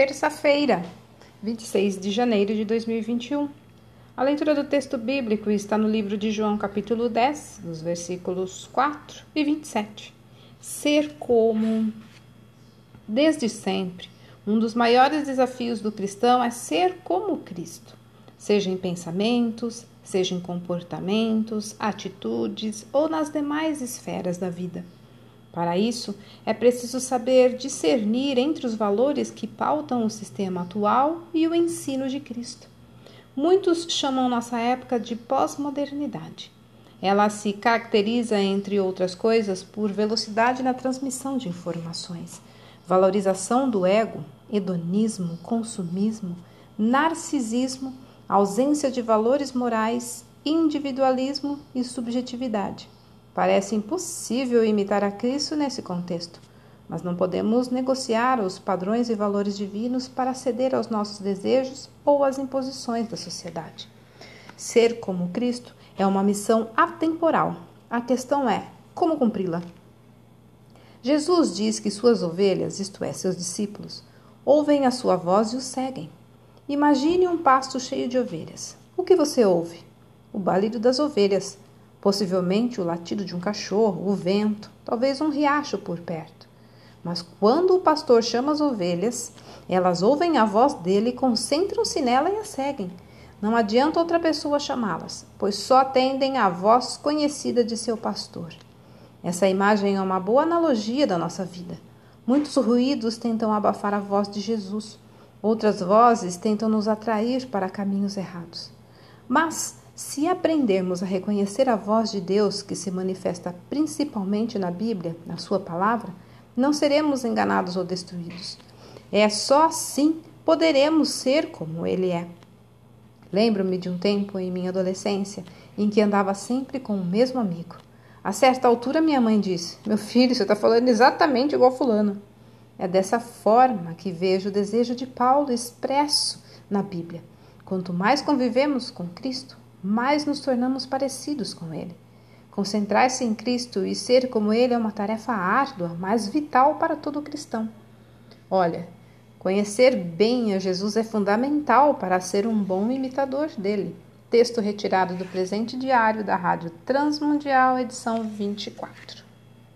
terça-feira, 26 de janeiro de 2021. A leitura do texto bíblico está no livro de João, capítulo 10, nos versículos 4 e 27. Ser como. Desde sempre, um dos maiores desafios do cristão é ser como Cristo, seja em pensamentos, seja em comportamentos, atitudes ou nas demais esferas da vida. Para isso, é preciso saber discernir entre os valores que pautam o sistema atual e o ensino de Cristo. Muitos chamam nossa época de pós-modernidade. Ela se caracteriza, entre outras coisas, por velocidade na transmissão de informações, valorização do ego, hedonismo, consumismo, narcisismo, ausência de valores morais, individualismo e subjetividade. Parece impossível imitar a Cristo nesse contexto, mas não podemos negociar os padrões e valores divinos para ceder aos nossos desejos ou às imposições da sociedade. Ser como Cristo é uma missão atemporal. A questão é como cumpri-la. Jesus diz que suas ovelhas, isto é, seus discípulos, ouvem a sua voz e o seguem. Imagine um pasto cheio de ovelhas. O que você ouve? O balido das ovelhas possivelmente o latido de um cachorro, o vento, talvez um riacho por perto. Mas quando o pastor chama as ovelhas, elas ouvem a voz dele, concentram-se nela e a seguem. Não adianta outra pessoa chamá-las, pois só atendem à voz conhecida de seu pastor. Essa imagem é uma boa analogia da nossa vida. Muitos ruídos tentam abafar a voz de Jesus, outras vozes tentam nos atrair para caminhos errados. Mas se aprendermos a reconhecer a voz de Deus que se manifesta principalmente na Bíblia, na Sua palavra, não seremos enganados ou destruídos. É só assim poderemos ser como Ele é. Lembro-me de um tempo em minha adolescência em que andava sempre com o mesmo amigo. A certa altura, minha mãe disse: Meu filho, você está falando exatamente igual Fulano. É dessa forma que vejo o desejo de Paulo expresso na Bíblia. Quanto mais convivemos com Cristo, mais nos tornamos parecidos com Ele. Concentrar-se em Cristo e ser como Ele é uma tarefa árdua, mas vital para todo cristão. Olha, conhecer bem a Jesus é fundamental para ser um bom imitador dele. Texto retirado do presente diário da Rádio Transmundial, edição 24.